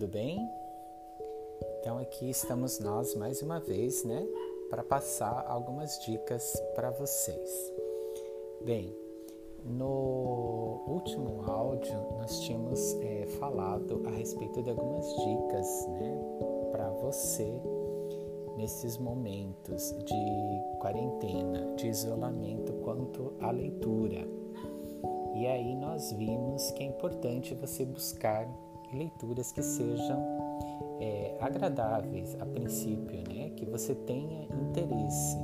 tudo bem? Então aqui estamos nós mais uma vez, né, para passar algumas dicas para vocês. Bem, no último áudio nós tínhamos é, falado a respeito de algumas dicas, né, para você nesses momentos de quarentena, de isolamento quanto à leitura. E aí nós vimos que é importante você buscar leituras que sejam é, agradáveis a princípio, né? que você tenha interesse.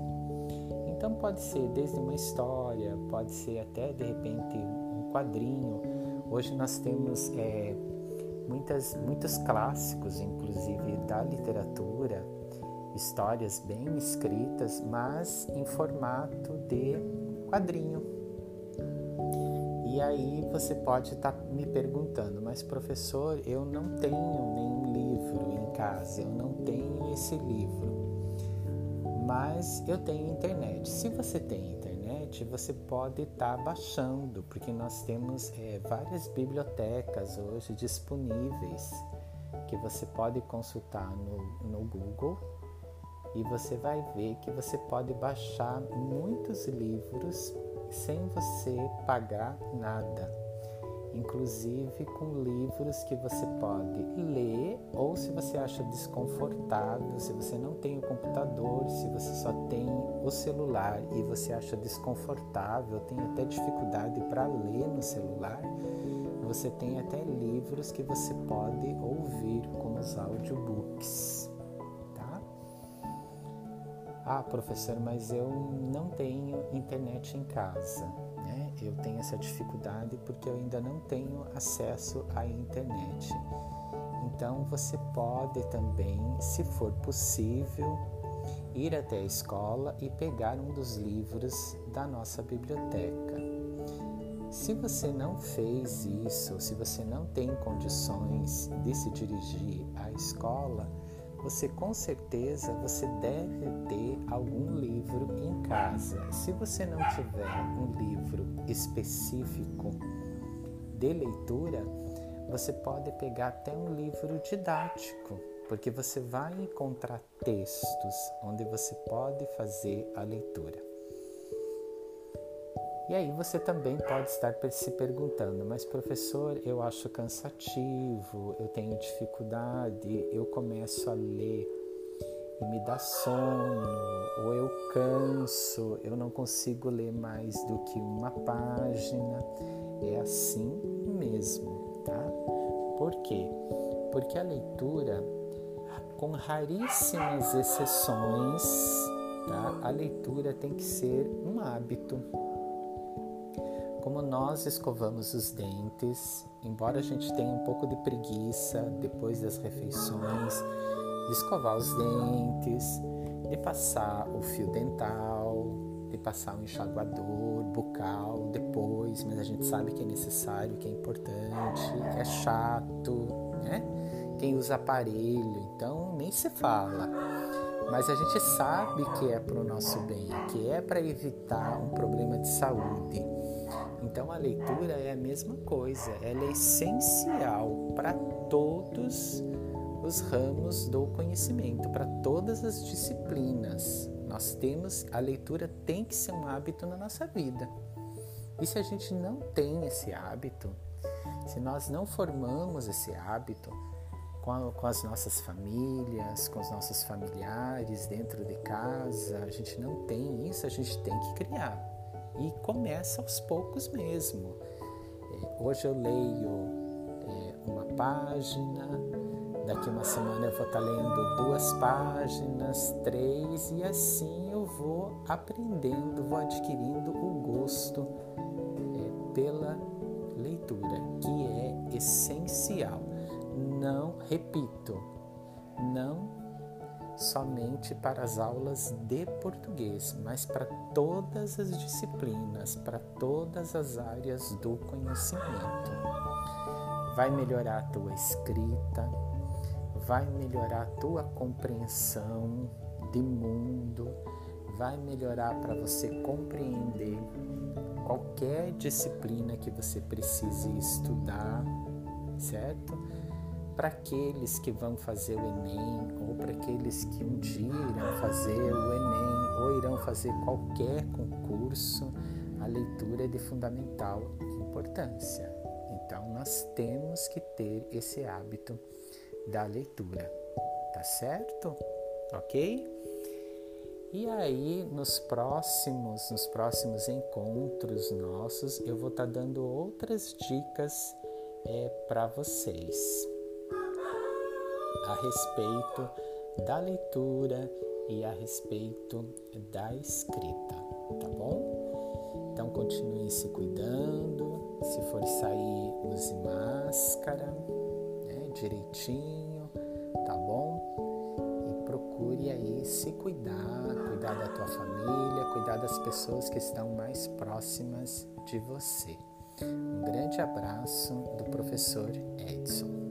Então pode ser desde uma história, pode ser até de repente um quadrinho. Hoje nós temos é, muitas, muitos clássicos, inclusive da literatura, histórias bem escritas, mas em formato de quadrinho. E aí você pode estar tá me perguntando, mas professor, eu não tenho nenhum livro em casa, eu não tenho esse livro. Mas eu tenho internet. Se você tem internet, você pode estar tá baixando, porque nós temos é, várias bibliotecas hoje disponíveis que você pode consultar no, no Google e você vai ver que você pode baixar muitos livros sem você pagar nada, inclusive com livros que você pode ler ou se você acha desconfortável, se você não tem o computador, se você só tem o celular e você acha desconfortável, tem até dificuldade para ler no celular, você tem até livros que você pode ouvir como os audiobooks. Ah, professor, mas eu não tenho internet em casa. Né? Eu tenho essa dificuldade porque eu ainda não tenho acesso à internet. Então você pode também, se for possível, ir até a escola e pegar um dos livros da nossa biblioteca. Se você não fez isso, se você não tem condições de se dirigir à escola, você com certeza você deve ter algum livro em casa. Se você não tiver um livro específico de leitura, você pode pegar até um livro didático, porque você vai encontrar textos onde você pode fazer a leitura. E aí você também pode estar se perguntando, mas professor, eu acho cansativo, eu tenho dificuldade, eu começo a ler e me dá sono, ou eu canso, eu não consigo ler mais do que uma página. É assim mesmo, tá? Por quê? Porque a leitura, com raríssimas exceções, tá? a leitura tem que ser um hábito como nós escovamos os dentes, embora a gente tenha um pouco de preguiça depois das refeições, de escovar os dentes, de passar o fio dental, de passar o enxaguador bucal depois, mas a gente sabe que é necessário, que é importante, que é chato, né? Quem usa aparelho, então nem se fala. Mas a gente sabe que é para o nosso bem, que é para evitar um problema de saúde. Então a leitura é a mesma coisa, ela é essencial para todos os ramos do conhecimento, para todas as disciplinas. Nós temos a leitura tem que ser um hábito na nossa vida. E se a gente não tem esse hábito, se nós não formamos esse hábito com, a, com as nossas famílias, com os nossos familiares dentro de casa, a gente não tem isso, a gente tem que criar e começa aos poucos mesmo. É, hoje eu leio é, uma página, daqui uma semana eu vou estar lendo duas páginas, três, e assim eu vou aprendendo, vou adquirindo o gosto é, pela leitura, que é essencial. Não, repito, não somente para as aulas de português, mas para todas as disciplinas, para todas as áreas do conhecimento. Vai melhorar a tua escrita, vai melhorar a tua compreensão de mundo, vai melhorar para você compreender qualquer disciplina que você precise estudar, certo? Para aqueles que vão fazer o Enem ou para aqueles que um dia irão fazer o Enem ou irão fazer qualquer concurso, a leitura é de fundamental importância. Então, nós temos que ter esse hábito da leitura, tá certo? Ok? E aí, nos próximos, nos próximos encontros nossos, eu vou estar tá dando outras dicas é, para vocês a respeito da leitura e a respeito da escrita, tá bom? Então continue se cuidando, se for sair, use máscara, né, direitinho, tá bom? E procure aí se cuidar, cuidar da tua família, cuidar das pessoas que estão mais próximas de você. Um grande abraço do professor Edson.